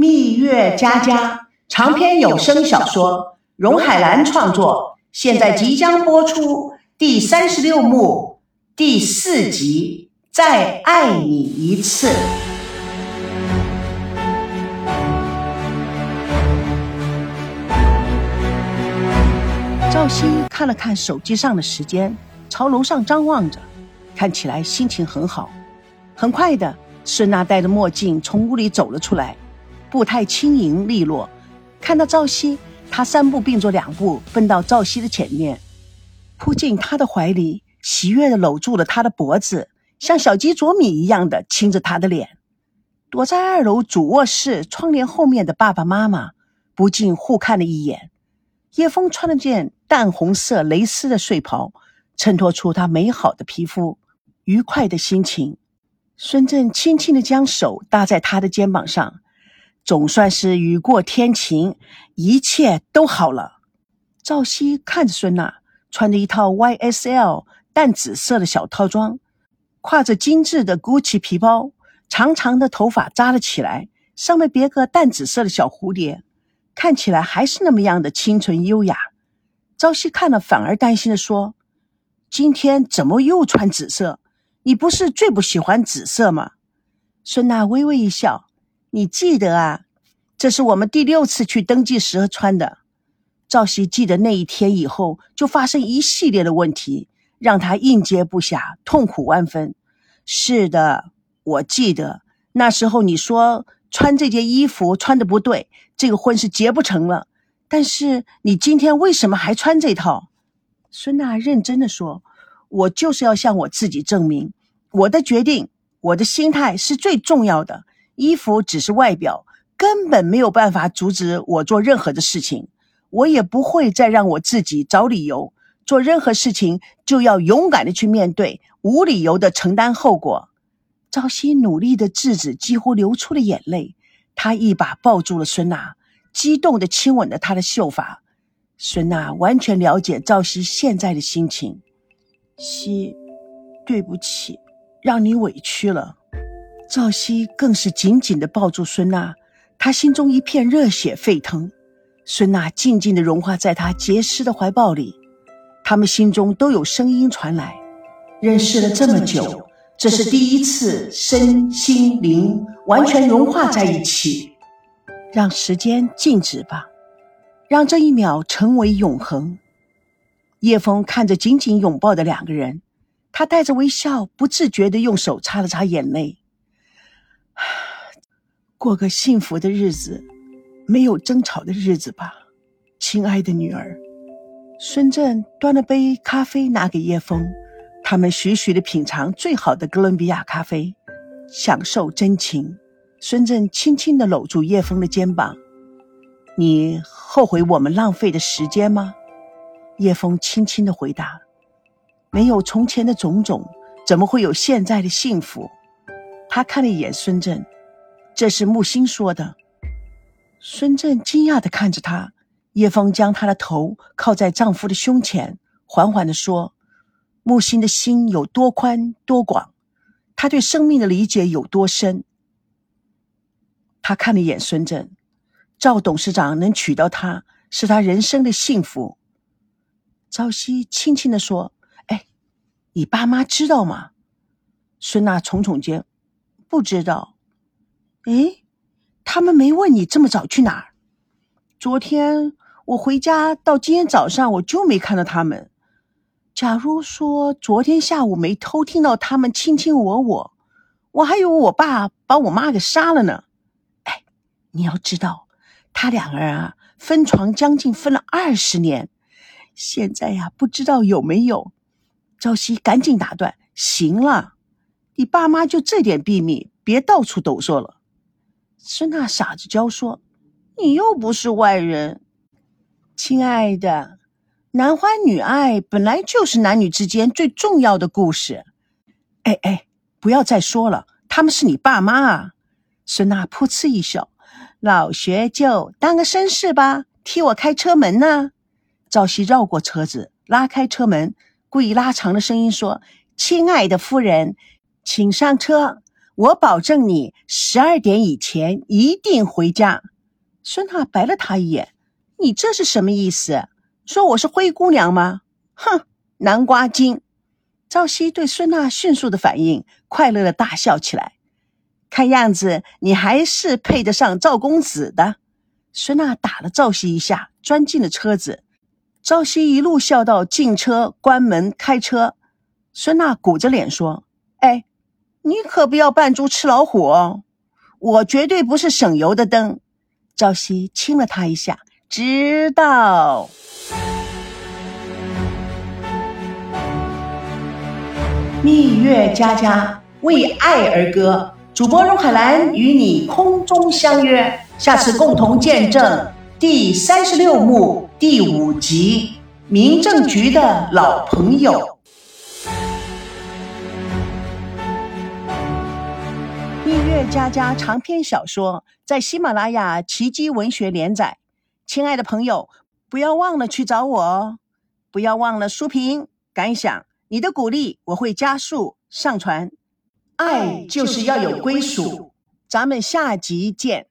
蜜月佳佳长篇有声小说，荣海兰创作，现在即将播出第三十六幕第四集《再爱你一次》。赵熙看了看手机上的时间，朝楼上张望着，看起来心情很好。很快的，孙娜戴着墨镜从屋里走了出来，步态轻盈利落。看到赵熙，他三步并作两步奔到赵熙的前面，扑进他的怀里，喜悦的搂住了他的脖子，像小鸡啄米一样的亲着他的脸。躲在二楼主卧室窗帘后面的爸爸妈妈不禁互看了一眼。叶枫穿了件淡红色蕾丝的睡袍，衬托出她美好的皮肤、愉快的心情。孙振轻轻地将手搭在她的肩膀上，总算是雨过天晴，一切都好了。赵熙看着孙娜，穿着一套 YSL 淡紫色的小套装，挎着精致的 GUCCI 皮包，长长的头发扎了起来，上面别个淡紫色的小蝴蝶。看起来还是那么样的清纯优雅，朝夕看了反而担心的说：“今天怎么又穿紫色？你不是最不喜欢紫色吗？”孙娜微微一笑：“你记得啊，这是我们第六次去登记时穿的。”赵熙记得那一天以后就发生一系列的问题，让他应接不暇，痛苦万分。是的，我记得那时候你说。穿这件衣服穿的不对，这个婚是结不成了。但是你今天为什么还穿这套？孙娜认真的说：“我就是要向我自己证明，我的决定，我的心态是最重要的。衣服只是外表，根本没有办法阻止我做任何的事情。我也不会再让我自己找理由。做任何事情就要勇敢的去面对，无理由的承担后果。”赵熙努力的制止几乎流出了眼泪，他一把抱住了孙娜，激动的亲吻了她的秀发。孙娜完全了解赵熙现在的心情。熙，对不起，让你委屈了。赵熙更是紧紧的抱住孙娜，他心中一片热血沸腾。孙娜静静的融化在他结实的怀抱里，他们心中都有声音传来。认识了这么久。这是第一次身心灵完全融化在一起，让时间静止吧，让这一秒成为永恒。叶枫看着紧紧拥抱的两个人，他带着微笑，不自觉地用手擦了擦眼泪。过个幸福的日子，没有争吵的日子吧，亲爱的女儿。孙振端了杯咖啡拿给叶枫。他们徐徐地品尝最好的哥伦比亚咖啡，享受真情。孙振轻轻地搂住叶枫的肩膀：“你后悔我们浪费的时间吗？”叶枫轻轻地回答：“没有从前的种种，怎么会有现在的幸福？”他看了一眼孙振：“这是木心说的。”孙振惊讶地看着他。叶枫将她的头靠在丈夫的胸前，缓缓地说。木心的心有多宽多广，他对生命的理解有多深。他看了一眼孙振，赵董事长能娶到她，是他人生的幸福。朝夕轻轻的说：“哎，你爸妈知道吗？”孙娜耸耸肩：“不知道。”哎，他们没问你这么早去哪儿？昨天我回家到今天早上，我就没看到他们。假如说昨天下午没偷听到他们卿卿我我，我还以为我爸把我妈给杀了呢。哎，你要知道，他两个人啊分床将近分了二十年，现在呀不知道有没有。朝夕赶紧打断：“行了，你爸妈就这点秘密，别到处抖说了。”孙娜傻子娇说：“你又不是外人，亲爱的。”男欢女爱本来就是男女之间最重要的故事。哎哎，不要再说了，他们是你爸妈啊！孙娜噗嗤一笑：“老学究，当个绅士吧，替我开车门呢。”赵熙绕过车子，拉开车门，故意拉长了声音说：“亲爱的夫人，请上车，我保证你十二点以前一定回家。孙娜白了他一眼：“你这是什么意思？说我是灰姑娘吗？”哼，南瓜精。赵熙对孙娜迅速的反应快乐的大笑起来。看样子你还是配得上赵公子的。孙娜打了赵熙一下，钻进了车子。赵熙一路笑到进车、关门、开车。孙娜鼓着脸说：“哎，你可不要扮猪吃老虎哦！我绝对不是省油的灯。”赵熙亲了他一下，知道。蜜月佳佳为爱而歌，主播荣海兰与你空中相约，下次共同见证第三十六幕第五集。民政局的老朋友，《蜜月佳佳》长篇小说在喜马拉雅奇迹文学连载。亲爱的朋友，不要忘了去找我哦！不要忘了书评感想，你的鼓励我会加速上传。爱就是要有归属，咱们下集见。